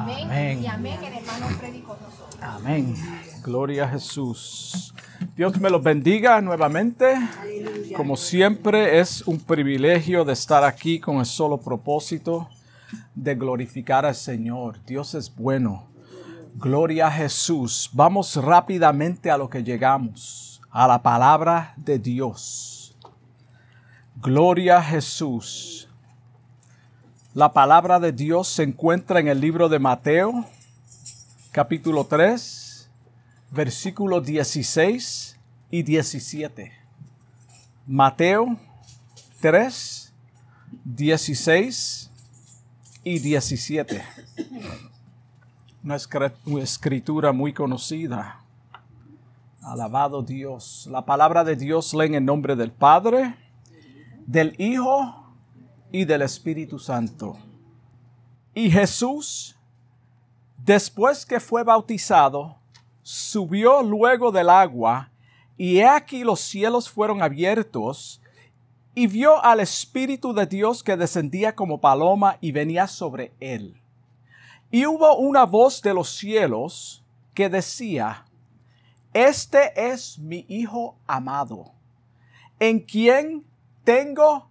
Amén. Amén. Y amén, el hermano Freddy con nosotros. Amén. Gloria a Jesús. Dios me los bendiga nuevamente. Como siempre es un privilegio de estar aquí con el solo propósito de glorificar al Señor. Dios es bueno. Gloria a Jesús. Vamos rápidamente a lo que llegamos, a la palabra de Dios. Gloria a Jesús. La palabra de Dios se encuentra en el libro de Mateo, capítulo 3, versículos 16 y 17. Mateo 3, 16 y 17. Una escri- una escritura muy conocida. Alabado Dios. La palabra de Dios lee en el nombre del Padre, del Hijo y del Espíritu Santo. Y Jesús, después que fue bautizado, subió luego del agua, y he aquí los cielos fueron abiertos, y vio al Espíritu de Dios que descendía como paloma y venía sobre él. Y hubo una voz de los cielos que decía, Este es mi Hijo amado, en quien tengo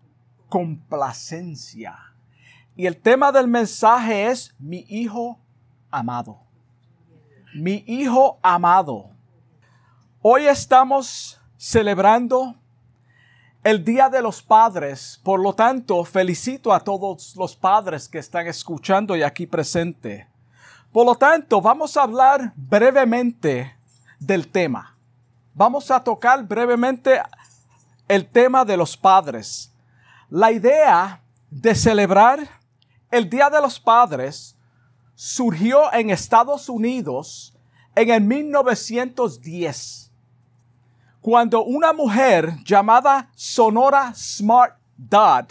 complacencia. Y el tema del mensaje es mi Hijo amado. Mi Hijo amado. Hoy estamos celebrando el Día de los Padres. Por lo tanto, felicito a todos los padres que están escuchando y aquí presente. Por lo tanto, vamos a hablar brevemente del tema. Vamos a tocar brevemente el tema de los padres. La idea de celebrar el Día de los Padres surgió en Estados Unidos en el 1910 cuando una mujer llamada Sonora Smart Dodd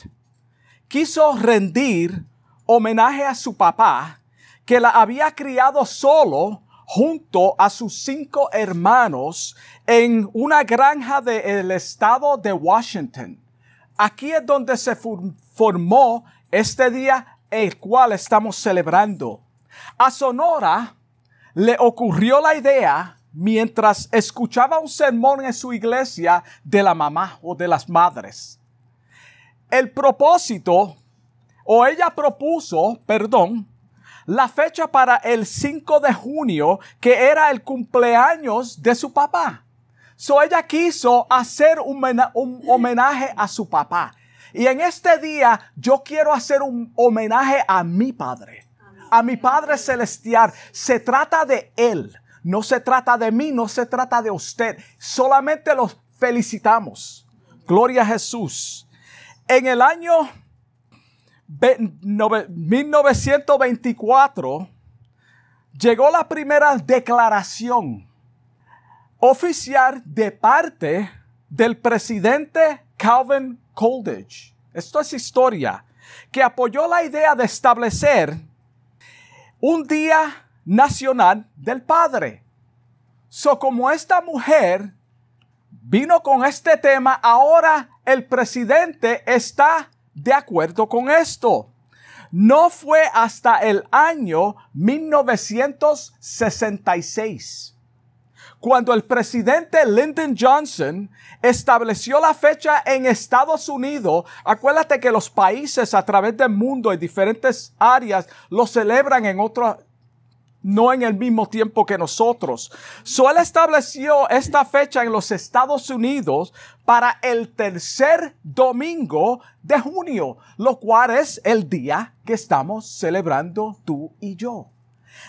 quiso rendir homenaje a su papá, que la había criado solo junto a sus cinco hermanos en una granja del estado de Washington. Aquí es donde se formó este día el cual estamos celebrando. A Sonora le ocurrió la idea mientras escuchaba un sermón en su iglesia de la mamá o de las madres. El propósito, o ella propuso, perdón, la fecha para el 5 de junio, que era el cumpleaños de su papá. So ella quiso hacer un, un homenaje a su papá. Y en este día yo quiero hacer un homenaje a mi padre, a mi Padre Celestial. Se trata de Él, no se trata de mí, no se trata de usted. Solamente los felicitamos. Gloria a Jesús. En el año ve- nove- 1924 llegó la primera declaración oficial de parte del presidente Calvin Coolidge. Esto es historia, que apoyó la idea de establecer un día nacional del padre. So como esta mujer vino con este tema, ahora el presidente está de acuerdo con esto. No fue hasta el año 1966 cuando el presidente Lyndon Johnson estableció la fecha en Estados Unidos, acuérdate que los países a través del mundo en diferentes áreas lo celebran en otro, no en el mismo tiempo que nosotros. So él estableció esta fecha en los Estados Unidos para el tercer domingo de junio, lo cual es el día que estamos celebrando tú y yo.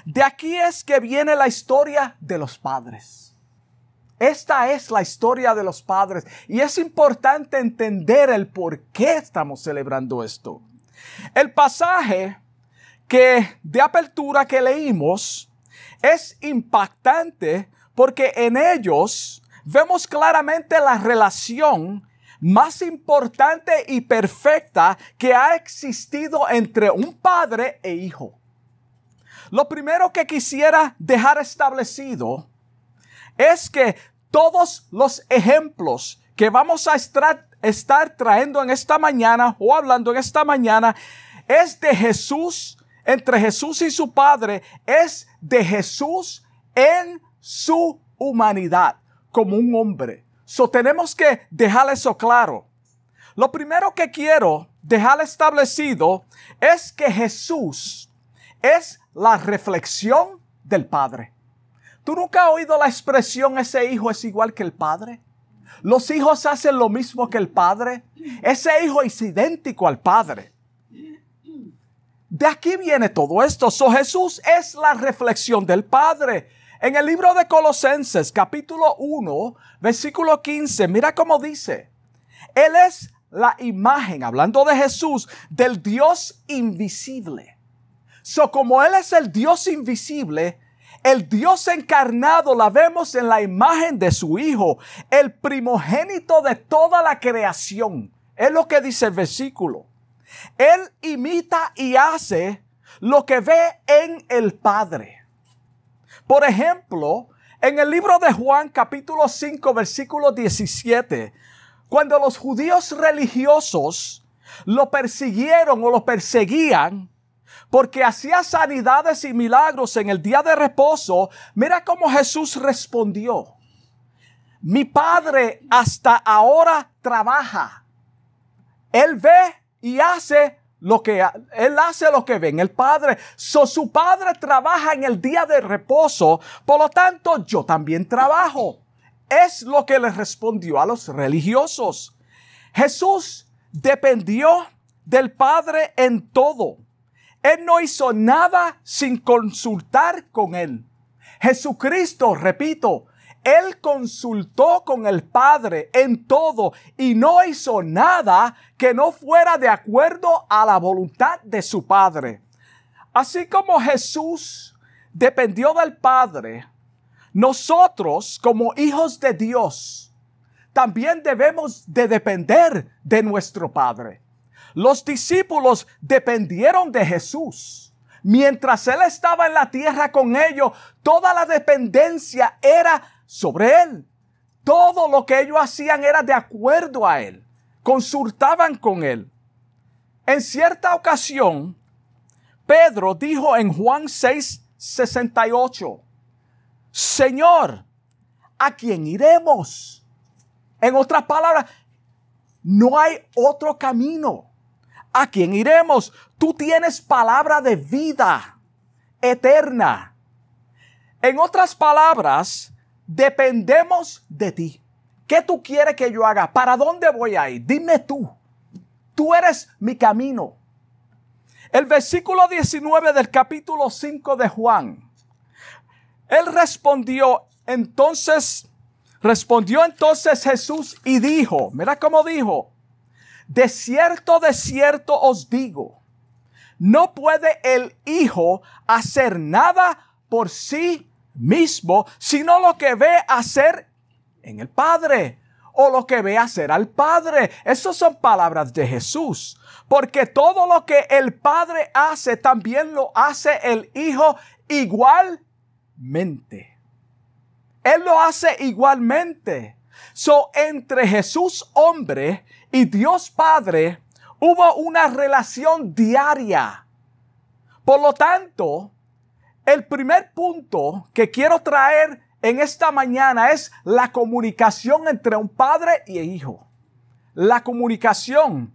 De aquí es que viene la historia de los padres. Esta es la historia de los padres y es importante entender el por qué estamos celebrando esto. El pasaje que de apertura que leímos es impactante porque en ellos vemos claramente la relación más importante y perfecta que ha existido entre un padre e hijo. Lo primero que quisiera dejar establecido es que todos los ejemplos que vamos a estar, trayendo en esta mañana o hablando en esta mañana es de Jesús entre Jesús y su Padre es de Jesús en su humanidad, como un hombre. So tenemos que dejar eso claro. Lo primero que quiero dejar establecido es que Jesús es la reflexión del Padre. ¿Tú nunca has oído la expresión ese hijo es igual que el Padre? Los hijos hacen lo mismo que el Padre. Ese hijo es idéntico al Padre. De aquí viene todo esto. So Jesús es la reflexión del Padre. En el libro de Colosenses, capítulo 1, versículo 15, mira cómo dice. Él es la imagen, hablando de Jesús, del Dios invisible. So como Él es el Dios invisible, el Dios encarnado la vemos en la imagen de su Hijo, el primogénito de toda la creación. Es lo que dice el versículo. Él imita y hace lo que ve en el Padre. Por ejemplo, en el libro de Juan capítulo 5 versículo 17, cuando los judíos religiosos lo persiguieron o lo perseguían, porque hacía sanidades y milagros en el día de reposo, mira cómo Jesús respondió. Mi Padre hasta ahora trabaja. Él ve y hace lo que él hace lo que ve en el Padre. So, su Padre trabaja en el día de reposo, por lo tanto yo también trabajo. Es lo que le respondió a los religiosos. Jesús dependió del Padre en todo. Él no hizo nada sin consultar con Él. Jesucristo, repito, Él consultó con el Padre en todo y no hizo nada que no fuera de acuerdo a la voluntad de su Padre. Así como Jesús dependió del Padre, nosotros como hijos de Dios también debemos de depender de nuestro Padre. Los discípulos dependieron de Jesús. Mientras Él estaba en la tierra con ellos, toda la dependencia era sobre Él. Todo lo que ellos hacían era de acuerdo a Él. Consultaban con Él. En cierta ocasión, Pedro dijo en Juan 6, 68, Señor, ¿a quién iremos? En otras palabras, no hay otro camino. ¿A quién iremos? Tú tienes palabra de vida eterna. En otras palabras, dependemos de ti. ¿Qué tú quieres que yo haga? ¿Para dónde voy a ir? Dime tú. Tú eres mi camino. El versículo 19 del capítulo 5 de Juan. Él respondió, entonces, respondió entonces Jesús y dijo, mira cómo dijo, de cierto, de cierto os digo, no puede el Hijo hacer nada por sí mismo, sino lo que ve hacer en el Padre o lo que ve hacer al Padre. Esas son palabras de Jesús. Porque todo lo que el Padre hace, también lo hace el Hijo igualmente. Él lo hace igualmente. So, entre Jesús hombre y Dios Padre hubo una relación diaria. Por lo tanto, el primer punto que quiero traer en esta mañana es la comunicación entre un padre y hijo. La comunicación.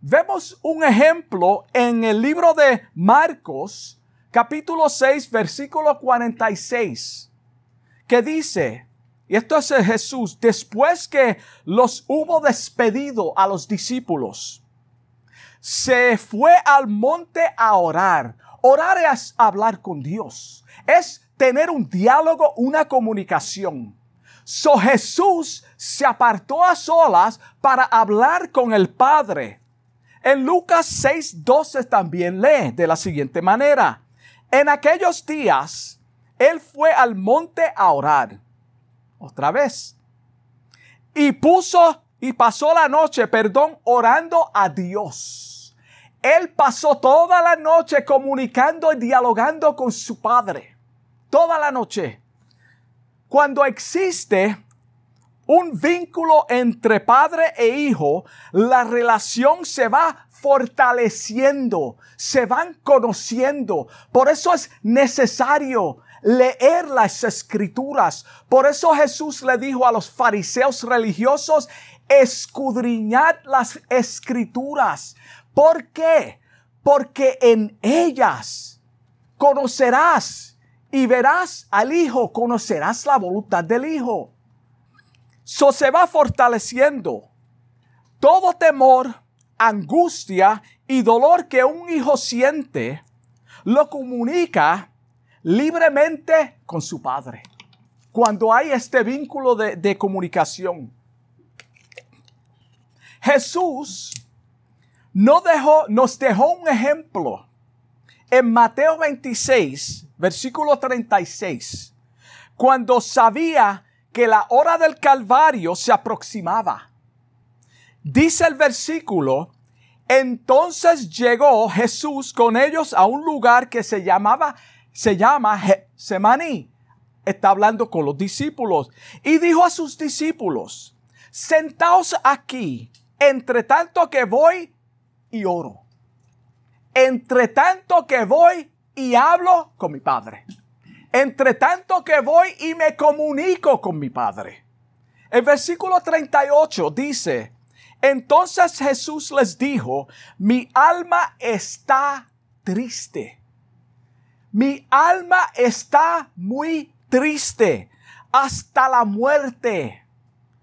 Vemos un ejemplo en el libro de Marcos, capítulo 6, versículo 46, que dice, y esto es Jesús, después que los hubo despedido a los discípulos, se fue al monte a orar. Orar es hablar con Dios, es tener un diálogo, una comunicación. So Jesús se apartó a solas para hablar con el Padre. En Lucas 6:12 también lee de la siguiente manera. En aquellos días, él fue al monte a orar otra vez. Y puso y pasó la noche, perdón, orando a Dios. Él pasó toda la noche comunicando y dialogando con su Padre. Toda la noche. Cuando existe un vínculo entre padre e hijo, la relación se va fortaleciendo, se van conociendo. Por eso es necesario leer las escrituras. Por eso Jesús le dijo a los fariseos religiosos, escudriñad las escrituras. ¿Por qué? Porque en ellas conocerás y verás al Hijo, conocerás la voluntad del Hijo. So se va fortaleciendo. Todo temor, angustia y dolor que un hijo siente, lo comunica libremente con su padre. Cuando hay este vínculo de, de comunicación. Jesús no dejó, nos dejó un ejemplo en Mateo 26, versículo 36, cuando sabía que la hora del Calvario se aproximaba. Dice el versículo, entonces llegó Jesús con ellos a un lugar que se llamaba, se llama Semaní. Está hablando con los discípulos y dijo a sus discípulos, sentaos aquí, entre tanto que voy y oro. Entre tanto que voy y hablo con mi Padre. Entre tanto que voy y me comunico con mi Padre. El versículo 38 dice, entonces Jesús les dijo, mi alma está triste. Mi alma está muy triste hasta la muerte.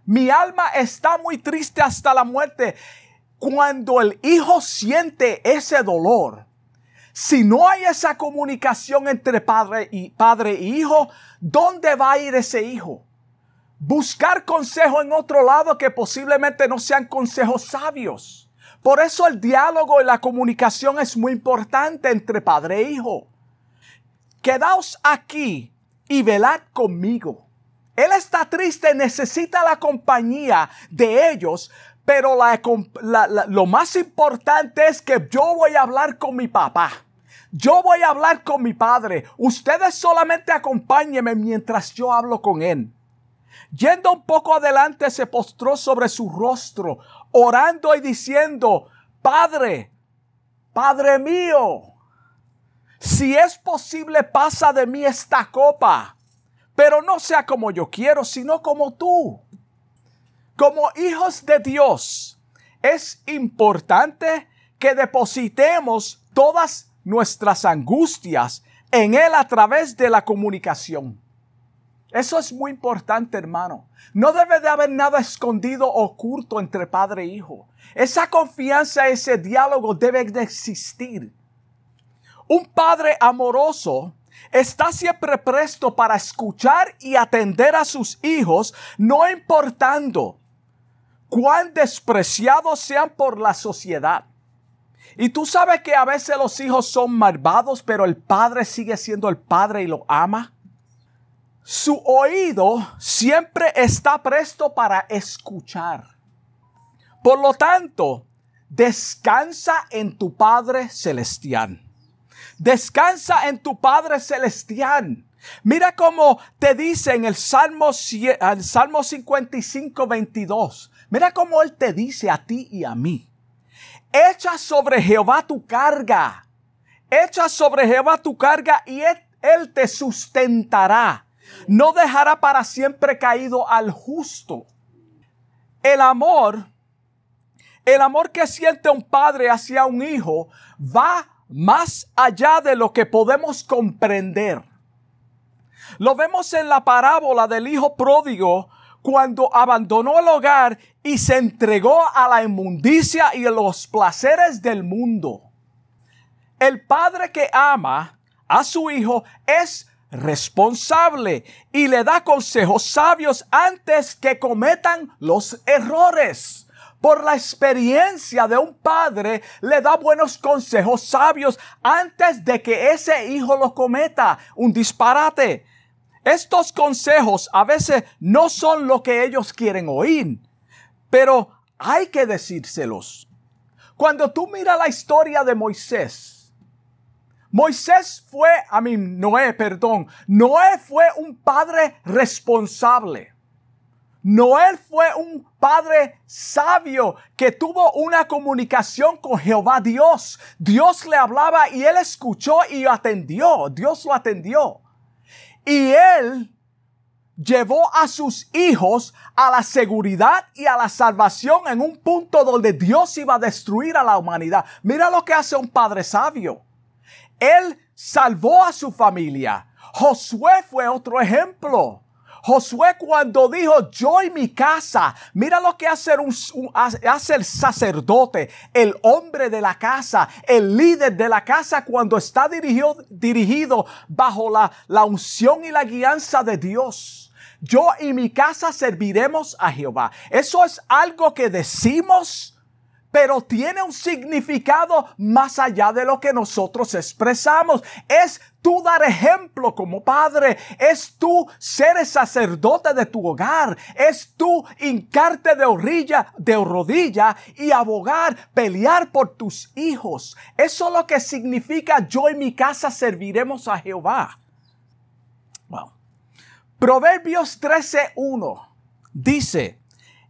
Mi alma está muy triste hasta la muerte. Cuando el hijo siente ese dolor, si no hay esa comunicación entre padre y padre e hijo, ¿dónde va a ir ese hijo? Buscar consejo en otro lado que posiblemente no sean consejos sabios. Por eso el diálogo y la comunicación es muy importante entre padre e hijo. Quedaos aquí y velad conmigo. Él está triste, necesita la compañía de ellos, pero lo más importante es que yo voy a hablar con mi papá. Yo voy a hablar con mi padre. Ustedes solamente acompáñenme mientras yo hablo con él. Yendo un poco adelante, se postró sobre su rostro, orando y diciendo, Padre, Padre mío, si es posible, pasa de mí esta copa pero no sea como yo quiero, sino como tú. Como hijos de Dios, es importante que depositemos todas nuestras angustias en Él a través de la comunicación. Eso es muy importante, hermano. No debe de haber nada escondido o oculto entre padre e hijo. Esa confianza, ese diálogo debe de existir. Un padre amoroso está siempre presto para escuchar y atender a sus hijos, no importando cuán despreciados sean por la sociedad. Y tú sabes que a veces los hijos son malvados, pero el padre sigue siendo el padre y lo ama. Su oído siempre está presto para escuchar. Por lo tanto, descansa en tu Padre Celestial. Descansa en tu Padre Celestial. Mira cómo te dice en el Salmo, el Salmo 55, 22. Mira cómo Él te dice a ti y a mí. Echa sobre Jehová tu carga. Echa sobre Jehová tu carga y él, él te sustentará. No dejará para siempre caído al justo. El amor, el amor que siente un padre hacia un hijo va más allá de lo que podemos comprender. Lo vemos en la parábola del hijo pródigo cuando abandonó el hogar y se entregó a la inmundicia y a los placeres del mundo. El padre que ama a su hijo es responsable y le da consejos sabios antes que cometan los errores por la experiencia de un padre, le da buenos consejos sabios antes de que ese hijo lo cometa un disparate. Estos consejos a veces no son lo que ellos quieren oír, pero hay que decírselos. Cuando tú miras la historia de Moisés, Moisés fue, a mí, Noé, perdón, Noé fue un padre responsable. Noel fue un padre sabio que tuvo una comunicación con Jehová Dios. Dios le hablaba y él escuchó y atendió. Dios lo atendió. Y él llevó a sus hijos a la seguridad y a la salvación en un punto donde Dios iba a destruir a la humanidad. Mira lo que hace un padre sabio. Él salvó a su familia. Josué fue otro ejemplo. Josué cuando dijo yo y mi casa, mira lo que hace, un, el sacerdote, el hombre de la casa, el líder de la casa cuando está dirigido, dirigido bajo la, la unción y la guianza de Dios. Yo y mi casa serviremos a Jehová. Eso es algo que decimos pero tiene un significado más allá de lo que nosotros expresamos. Es tú dar ejemplo como padre, es tú ser el sacerdote de tu hogar, es tú hincarte de orilla, de rodilla y abogar, pelear por tus hijos. Eso es lo que significa yo y mi casa serviremos a Jehová. Wow. Proverbios 13:1 dice,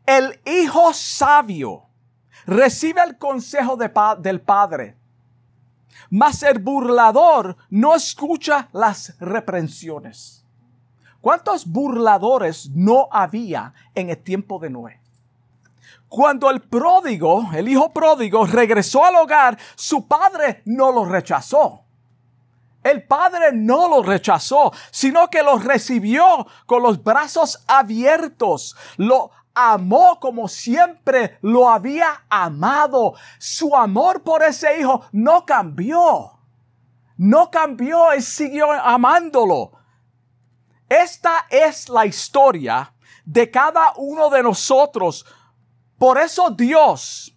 el hijo sabio recibe el consejo del Padre, mas el burlador no escucha las reprensiones. ¿Cuántos burladores no había en el tiempo de Noé? Cuando el pródigo, el hijo pródigo, regresó al hogar, su padre no lo rechazó. El padre no lo rechazó, sino que lo recibió con los brazos abiertos, lo amó como siempre lo había amado. Su amor por ese hijo no cambió. No cambió, él siguió amándolo. Esta es la historia de cada uno de nosotros. Por eso Dios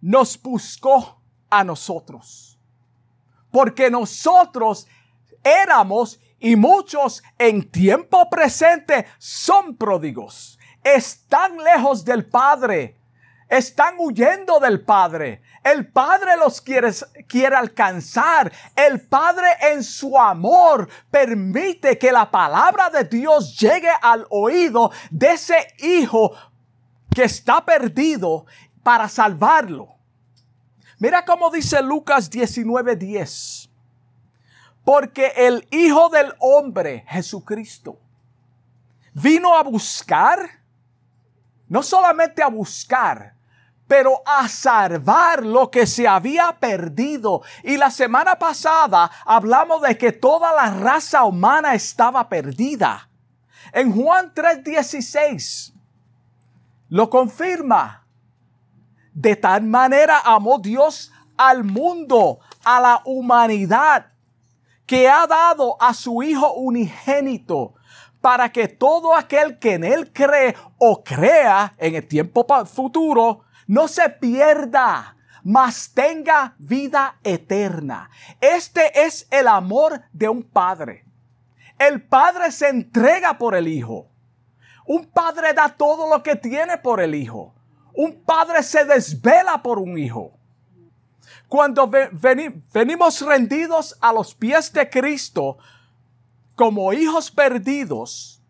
nos buscó a nosotros. Porque nosotros éramos y muchos en tiempo presente son pródigos están lejos del Padre. Están huyendo del Padre. El Padre los quiere, quiere, alcanzar. El Padre en su amor permite que la palabra de Dios llegue al oído de ese hijo que está perdido para salvarlo. Mira cómo dice Lucas 19:10. Porque el Hijo del Hombre, Jesucristo, vino a buscar no solamente a buscar, pero a salvar lo que se había perdido. Y la semana pasada hablamos de que toda la raza humana estaba perdida. En Juan 3:16 lo confirma. De tal manera amó Dios al mundo, a la humanidad, que ha dado a su Hijo unigénito para que todo aquel que en Él cree o crea en el tiempo futuro no se pierda, mas tenga vida eterna. Este es el amor de un padre. El padre se entrega por el hijo. Un padre da todo lo que tiene por el hijo. Un padre se desvela por un hijo. Cuando venimos rendidos a los pies de Cristo, como hijos perdidos,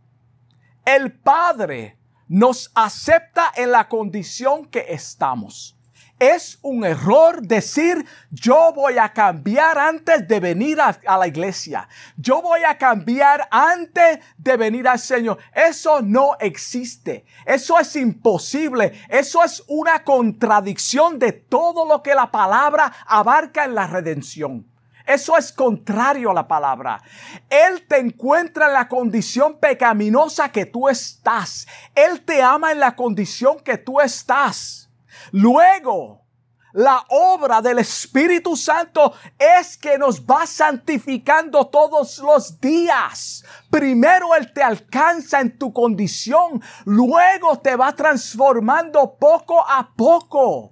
el Padre nos acepta en la condición que estamos. Es un error decir yo voy a cambiar antes de venir a, la iglesia. Yo voy a cambiar antes de venir al Señor. Eso no existe. Eso es imposible. Eso es una contradicción de todo lo que la palabra abarca en la redención. Eso es contrario a la palabra. Él te encuentra en la condición pecaminosa que tú estás. Él te ama en la condición que tú estás. Luego, la obra del Espíritu Santo es que nos va santificando todos los días. Primero Él te alcanza en tu condición, luego te va transformando poco a poco.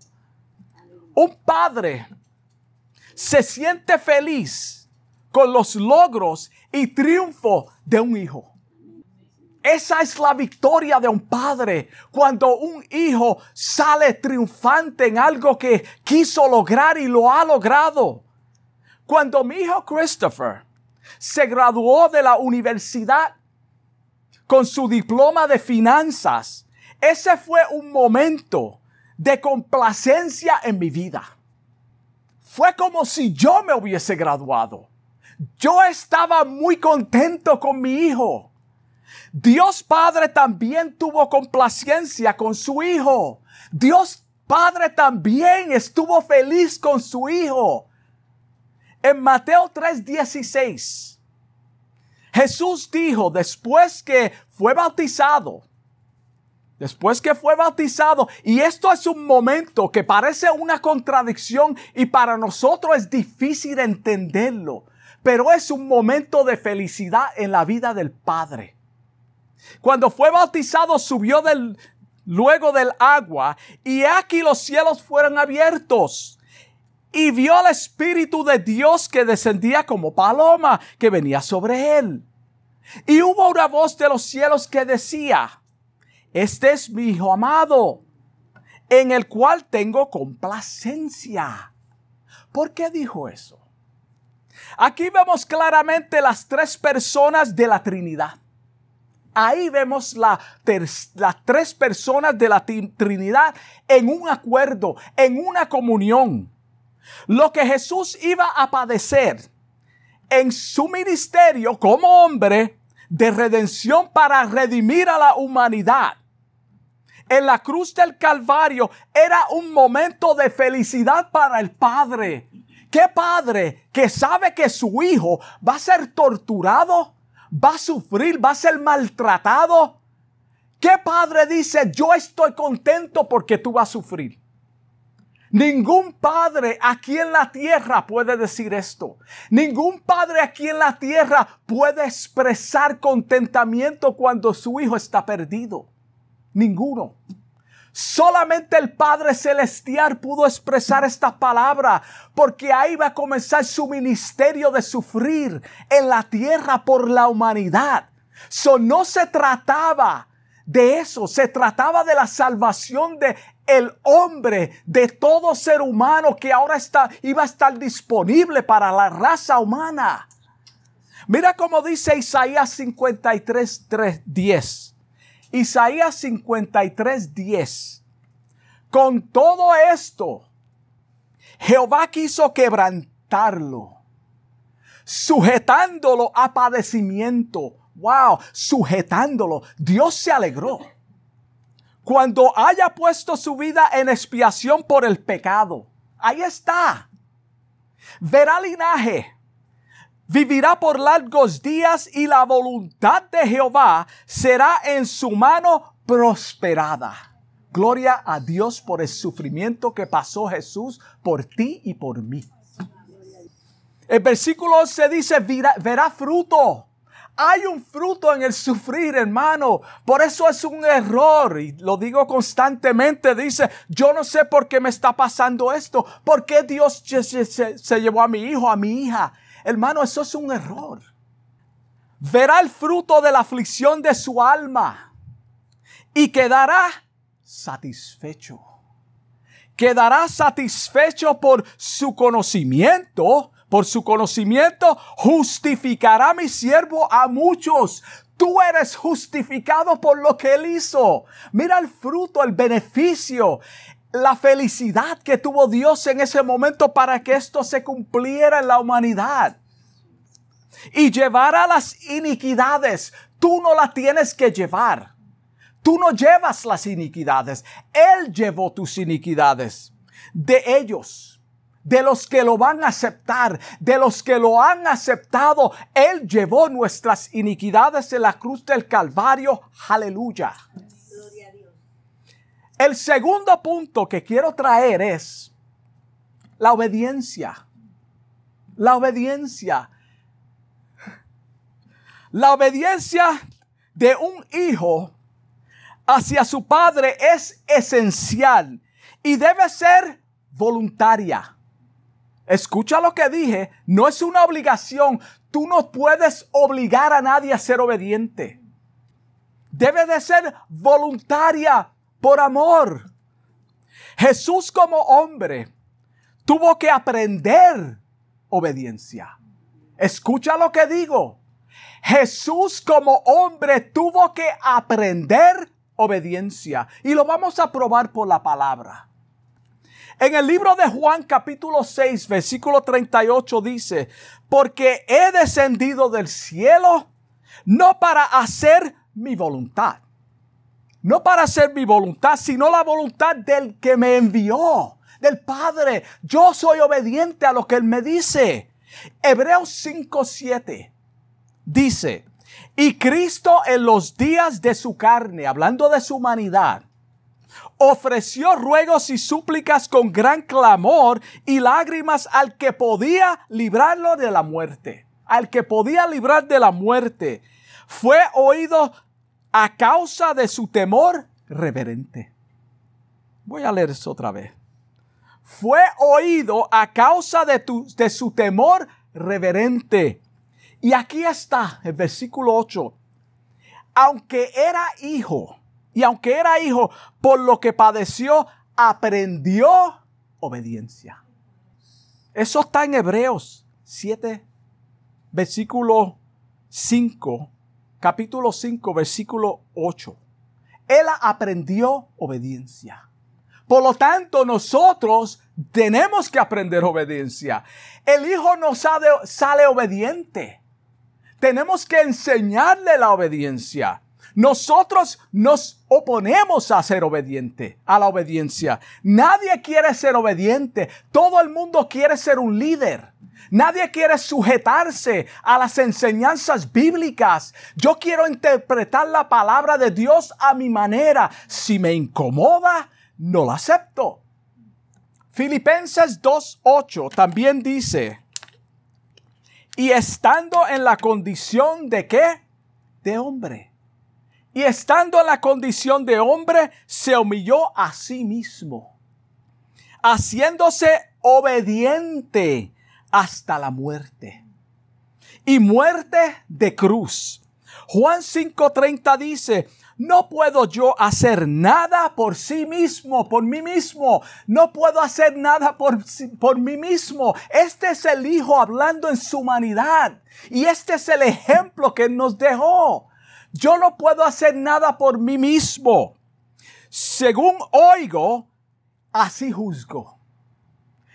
Un padre se siente feliz con los logros y triunfo de un hijo. Esa es la victoria de un padre cuando un hijo sale triunfante en algo que quiso lograr y lo ha logrado. Cuando mi hijo Christopher se graduó de la universidad, con su diploma de finanzas, ese fue un momento de complacencia en mi vida. Fue como si yo me hubiese graduado. Yo estaba muy contento con mi hijo. Dios Padre también tuvo complacencia con su hijo. Dios Padre también estuvo feliz con su hijo. En Mateo 3:16, Jesús dijo, después que fue bautizado, después que fue bautizado, y esto es un momento que parece una contradicción y para nosotros es difícil entenderlo, pero es un momento de felicidad en la vida del Padre. Cuando fue bautizado subió del, luego del agua y aquí los cielos fueron abiertos y vio al Espíritu de Dios que descendía como paloma que venía sobre él. Y hubo una voz de los cielos que decía, este es mi Hijo amado, en el cual tengo complacencia. ¿Por qué dijo eso? Aquí vemos claramente las tres personas de la Trinidad. Ahí vemos las tres personas de la Trinidad en un acuerdo, en una comunión. Lo que Jesús iba a padecer en su ministerio como hombre de redención para redimir a la humanidad. En la cruz del Calvario era un momento de felicidad para el Padre. ¿Qué padre que sabe que su hijo va a ser torturado, va a sufrir, va a ser maltratado? ¿Qué padre dice, yo estoy contento porque tú vas a sufrir? Ningún padre aquí en la tierra puede decir esto. Ningún padre aquí en la tierra puede expresar contentamiento cuando su hijo está perdido. Ninguno. Solamente el Padre Celestial pudo expresar esta palabra porque ahí va a comenzar su ministerio de sufrir en la tierra por la humanidad. So, no se trataba de eso, se trataba de la salvación de el hombre, de todo ser humano que ahora está, iba a estar disponible para la raza humana. Mira cómo dice Isaías 53, 3, 10. Isaías 53, 10. Con todo esto, Jehová quiso quebrantarlo, sujetándolo a padecimiento. Wow, sujetándolo. Dios se alegró cuando haya puesto su vida en expiación por el pecado. Ahí está. Verá linaje. Vivirá por largos días y la voluntad de Jehová será en su mano prosperada. Gloria a Dios por el sufrimiento que pasó Jesús por ti y por mí. El versículo se dice, verá fruto. Hay un fruto en el sufrir, hermano. Por eso es un error. Y lo digo constantemente. Dice, yo no sé por qué me está pasando esto. ¿Por qué Dios se, llevó a mi hijo, a mi hija? Hermano, eso es un error. Verá el fruto de la aflicción de su alma y quedará satisfecho. Quedará satisfecho por su conocimiento por su conocimiento justificará mi siervo a muchos. Tú eres justificado por lo que él hizo. Mira el fruto, el beneficio, la felicidad que tuvo Dios en ese momento para que esto se cumpliera en la humanidad. Y llevará las iniquidades. Tú no la tienes que llevar. Tú no llevas las iniquidades. Él llevó tus iniquidades de ellos de los que lo van a aceptar, de los que lo han aceptado. Él llevó nuestras iniquidades en la cruz del Calvario. Aleluya. El segundo punto que quiero traer es la obediencia. La obediencia. La obediencia de un hijo hacia su padre es esencial y debe ser voluntaria. Escucha lo que dije, no es una obligación. Tú no puedes obligar a nadie a ser obediente. Debe de ser voluntaria por amor. Jesús como hombre tuvo que aprender obediencia. Escucha lo que digo. Jesús como hombre tuvo que aprender obediencia. Y lo vamos a probar por la palabra. En el libro de Juan capítulo 6 versículo 38 dice, porque he descendido del cielo no para hacer mi voluntad, no para hacer mi voluntad, sino la voluntad del que me envió, del Padre. Yo soy obediente a lo que Él me dice. Hebreos 5.7 dice, y Cristo en los días de su carne, hablando de su humanidad, ofreció ruegos y súplicas con gran clamor y lágrimas al que podía librarlo de la muerte. Al que podía librar de la muerte. Fue oído a causa de su temor reverente. Voy a leer eso otra vez. Fue oído a causa de, su temor reverente. Y aquí está el versículo 8. Aunque era hijo, y aunque era hijo, por lo que padeció, aprendió obediencia. Eso está en Hebreos 7, versículo 5, capítulo 5, versículo 8. Él aprendió obediencia. Por lo tanto, nosotros tenemos que aprender obediencia. El hijo no sale, sale obediente. Tenemos que enseñarle la obediencia. Nosotros nos oponemos a ser obediente, a la obediencia. Nadie quiere ser obediente. Todo el mundo quiere ser un líder. Nadie quiere sujetarse a las enseñanzas bíblicas. Yo quiero interpretar la palabra de Dios a mi manera. Si me incomoda, no la acepto. Filipenses 2.8 también dice, y estando en la condición de qué? De hombre y estando en la condición de hombre, se humilló a sí mismo, haciéndose obediente hasta la muerte. Y muerte de cruz. Juan 5:30 dice, no puedo yo hacer nada por sí mismo, por mí mismo. No puedo hacer nada por, por mí mismo. Este es el Hijo hablando en su humanidad. Y este es el ejemplo que nos dejó. Yo no puedo hacer nada por mí mismo. Según oigo, así juzgo.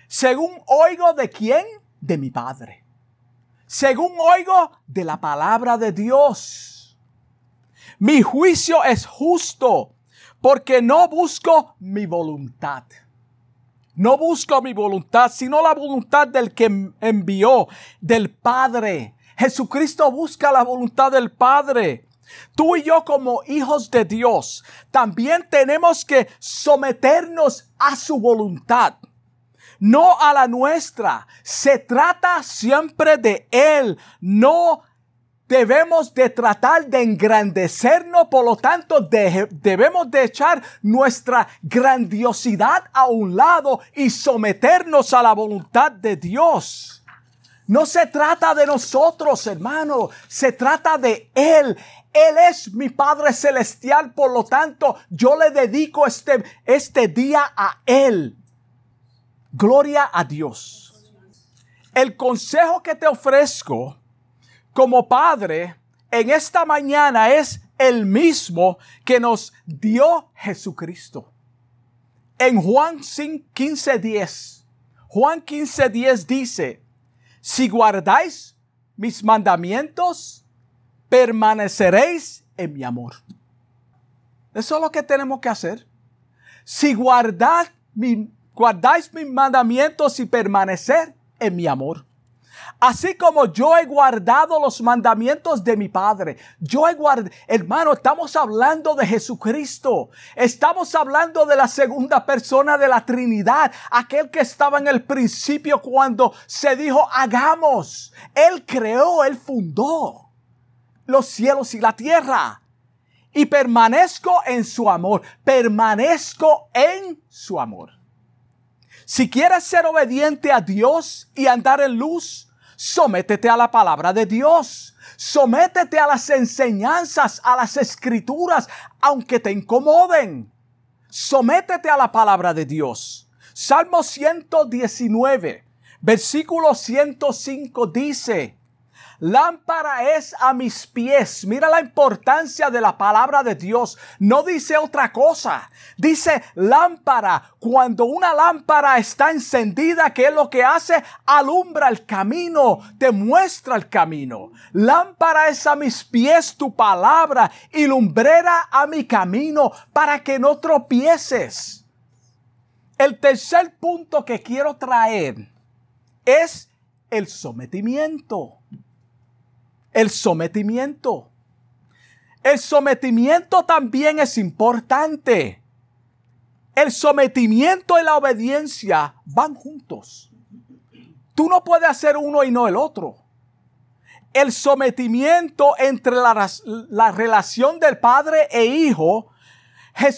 Según oigo de quién? De mi Padre. Según oigo de la palabra de Dios. Mi juicio es justo porque no busco mi voluntad. No busco mi voluntad, sino la voluntad del que envió, del Padre. Jesucristo busca la voluntad del Padre. Tú y yo como hijos de Dios también tenemos que someternos a su voluntad, no a la nuestra. Se trata siempre de Él, no debemos de tratar de engrandecernos, por lo tanto debemos de echar nuestra grandiosidad a un lado y someternos a la voluntad de Dios. No se trata de nosotros, hermano, se trata de Él. Él es mi Padre Celestial, por lo tanto, yo le dedico este, este día a Él. Gloria a Dios. El consejo que te ofrezco como Padre en esta mañana es el mismo que nos dio Jesucristo. En Juan 15, 10, Juan 15, 10 dice, si guardáis mis mandamientos, permaneceréis en mi amor. Eso es lo que tenemos que hacer. Si guardad mi, guardáis mis mandamientos y permanecer en mi amor. Así como yo he guardado los mandamientos de mi Padre. Yo he guardado, hermano, estamos hablando de Jesucristo. Estamos hablando de la segunda persona de la Trinidad. Aquel que estaba en el principio cuando se dijo, hagamos. Él creó, él fundó los cielos y la tierra. Y permanezco en su amor. Permanezco en su amor. Si quieres ser obediente a Dios y andar en luz, sométete a la palabra de Dios. Sométete a las enseñanzas, a las escrituras, aunque te incomoden. Sométete a la palabra de Dios. Salmo 119, versículo 105 dice, lámpara es a mis pies. Mira la importancia de la palabra de Dios. No dice otra cosa. Dice lámpara. Cuando una lámpara está encendida, ¿qué es lo que hace? Alumbra el camino, te muestra el camino. Lámpara es a mis pies tu palabra y lumbrera a mi camino para que no tropieces. El tercer punto que quiero traer es el sometimiento. El sometimiento. El sometimiento también es importante. El sometimiento y la obediencia van juntos. Tú no puedes hacer uno y no el otro. El sometimiento entre la, la relación del padre e hijo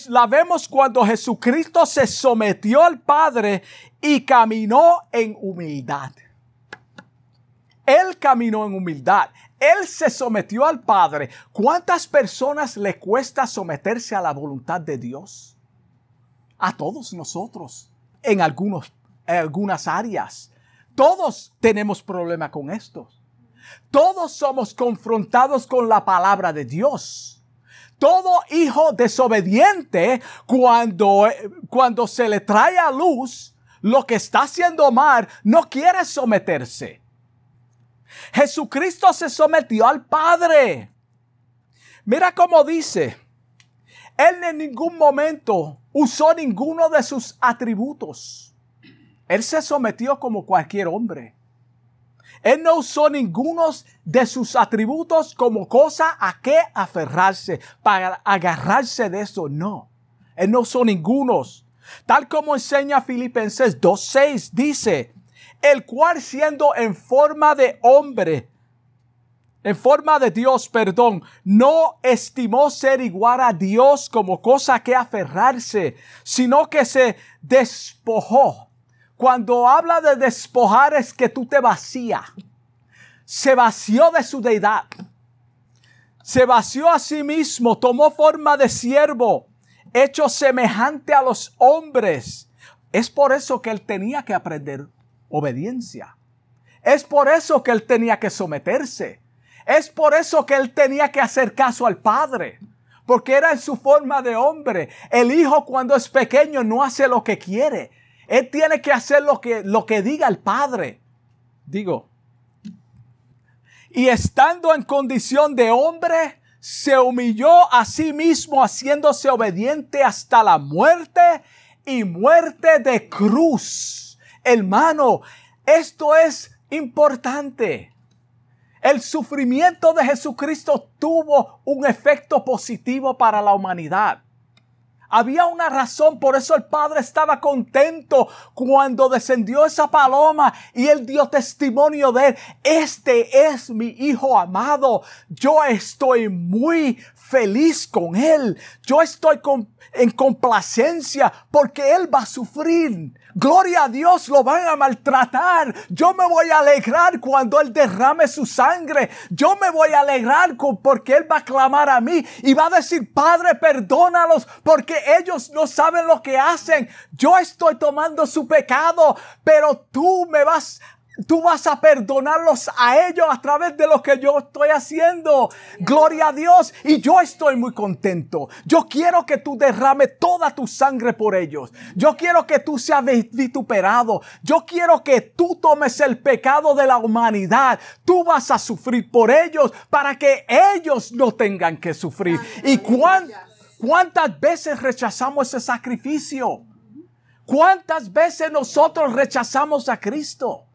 la vemos cuando Jesucristo se sometió al Padre y caminó en humildad. Él caminó en humildad. Él se sometió al Padre. ¿Cuántas personas le cuesta someterse a la voluntad de Dios? A todos nosotros, en, algunos, en algunas áreas. Todos tenemos problema con esto. Todos somos confrontados con la palabra de Dios todo hijo desobediente, cuando, cuando se le trae a luz lo que está haciendo mal, no quiere someterse. Jesucristo se sometió al Padre. Mira cómo dice, Él en ningún momento usó ninguno de sus atributos. Él se sometió como cualquier hombre. Él no usó ninguno de sus atributos como cosa a que aferrarse, para agarrarse de eso. No, Él no usó ningunos. Tal como enseña Filipenses 2.6, dice, el cual siendo en forma de hombre, en forma de Dios, perdón, no estimó ser igual a Dios como cosa que aferrarse, sino que se despojó cuando habla de despojar es que tú te vacías. Se vació de su deidad. Se vació a sí mismo, tomó forma de siervo, hecho semejante a los hombres. Es por eso que él tenía que aprender obediencia. Es por eso que él tenía que someterse. Es por eso que él tenía que hacer caso al Padre. Porque era en su forma de hombre. El hijo cuando es pequeño no hace lo que quiere. Él tiene que hacer lo que, lo que diga el Padre. Digo. Y estando en condición de hombre, se humilló a sí mismo haciéndose obediente hasta la muerte y muerte de cruz. Hermano, esto es importante. El sufrimiento de Jesucristo tuvo un efecto positivo para la humanidad. Había una razón, por eso el Padre estaba contento cuando descendió esa paloma y él dio testimonio de él. Este es mi Hijo amado. Yo estoy muy feliz con él. Yo estoy en complacencia porque él va a sufrir. Gloria a Dios, lo van a maltratar. Yo me voy a alegrar cuando Él derrame su sangre. Yo me voy a alegrar porque Él va a clamar a mí y va a decir, Padre, perdónalos porque ellos no saben lo que hacen. Yo estoy tomando su pecado, pero tú me vas Tú vas a perdonarlos a ellos a través de lo que yo estoy haciendo. Gloria a Dios. Y yo estoy muy contento. Yo quiero que tú derrame toda tu sangre por ellos. Yo quiero que tú seas vituperado. Yo quiero que tú tomes el pecado de la humanidad. Tú vas a sufrir por ellos para que ellos no tengan que sufrir. ¿Y cuántas veces rechazamos ese sacrificio? ¿Cuántas veces nosotros rechazamos a Cristo?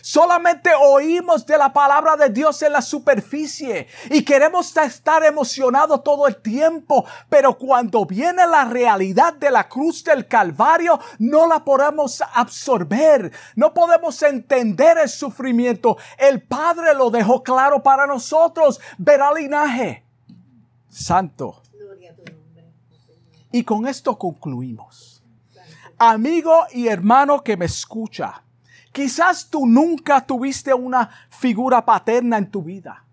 Solamente oímos de la palabra de Dios en la superficie y queremos estar emocionados todo el tiempo, pero cuando viene la realidad de la cruz del Calvario, no la podemos absorber, no podemos entender el sufrimiento. El Padre lo dejó claro para nosotros. Verá linaje. Santo. Y con esto concluimos. Amigo y hermano que me escucha Quizás tú nunca tuviste una figura paterna en tu vida.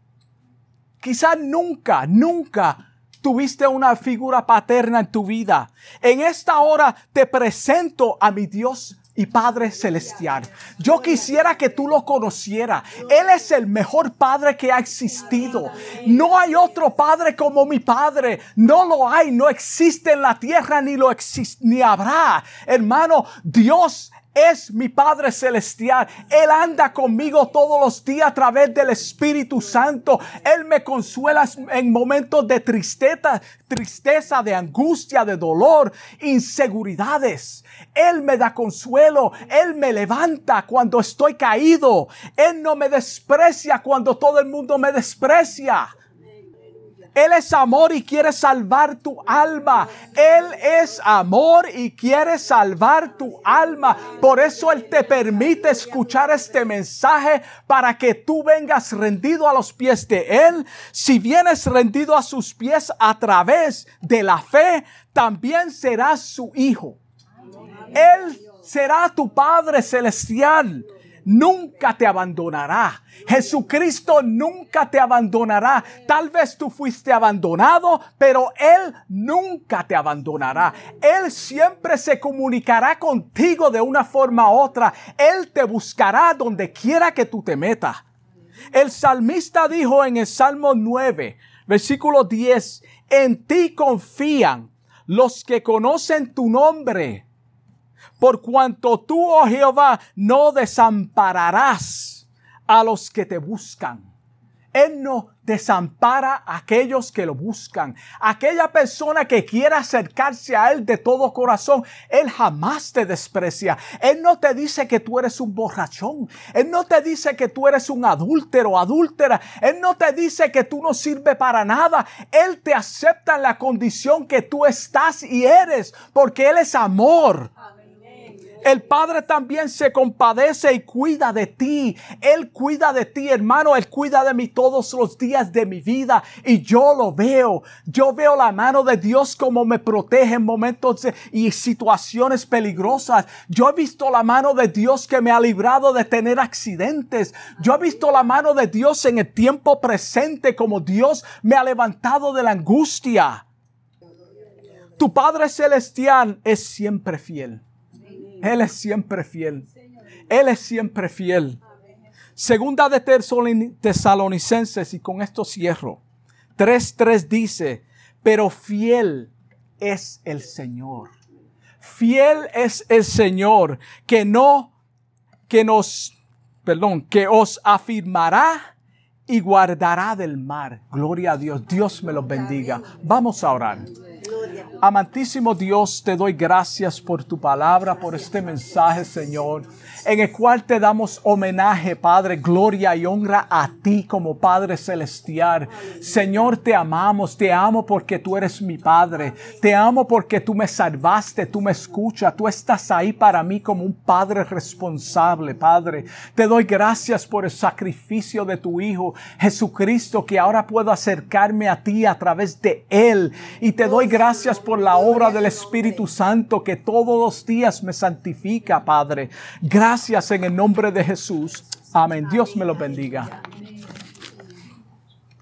Quizás nunca, nunca tuviste una figura paterna en tu vida. En esta hora te presento a mi Dios y Padre Celestial. Yo quisiera que tú lo conocieras. Él es el mejor Padre que ha existido. No hay otro Padre como mi Padre. No lo hay, no existe en la tierra ni lo existe, ni habrá. Hermano, Dios es mi Padre Celestial. Él anda conmigo todos los días a través del Espíritu Santo. Él me consuela en momentos de tristeza, tristeza, de angustia, de dolor, inseguridades. Él me da consuelo. Él me levanta cuando estoy caído. Él no me desprecia cuando todo el mundo me desprecia. Él es amor y quiere salvar tu alma. Él es amor y quiere salvar tu alma. Por eso Él te permite escuchar este mensaje para que tú vengas rendido a los pies de Él. Si vienes rendido a sus pies a través de la fe, también serás su hijo. Él será tu Padre celestial nunca te abandonará. Jesucristo nunca te abandonará. Tal vez tú fuiste abandonado, pero Él nunca te abandonará. Él siempre se comunicará contigo de una forma u otra. Él te buscará donde quiera que tú te metas. El salmista dijo en el Salmo 9, versículo 10, en ti confían los que conocen tu nombre por cuanto tú, oh Jehová, no desampararás a los que te buscan. Él no desampara a aquellos que lo buscan. Aquella persona que quiera acercarse a Él de todo corazón, Él jamás te desprecia. Él no te dice que tú eres un borrachón. Él no te dice que tú eres un adúltero, adúltera. Él no te dice que tú no sirves para nada. Él te acepta en la condición que tú estás y eres, porque Él es amor. El Padre también se compadece y cuida de ti. Él cuida de ti, hermano. Él cuida de mí todos los días de mi vida. Y yo lo veo. Yo veo la mano de Dios como me protege en momentos y situaciones peligrosas. Yo he visto la mano de Dios que me ha librado de tener accidentes. Yo he visto la mano de Dios en el tiempo presente como Dios me ha levantado de la angustia. Tu Padre Celestial es siempre fiel. Él es siempre fiel. Él es siempre fiel. Segunda de Tesalonicenses, y con esto cierro. 3.3 dice, pero fiel es el Señor. Fiel es el Señor que no, que nos, perdón, que os afirmará y guardará del mar. Gloria a Dios. Dios me los bendiga. Vamos a orar. Amantísimo Dios, te doy gracias por tu palabra, por este mensaje, Señor en el cual te damos homenaje, Padre, gloria y honra a ti como Padre Celestial. Señor, te amamos, te amo porque tú eres mi Padre, te amo porque tú me salvaste, tú me escuchas, tú estás ahí para mí como un Padre responsable, Padre. Te doy gracias por el sacrificio de tu Hijo, Jesucristo, que ahora puedo acercarme a ti a través de Él. Y te doy gracias por la obra del Espíritu Santo que todos los días me santifica, Padre. Gracias en el nombre de Jesús. Amén. Dios me lo bendiga.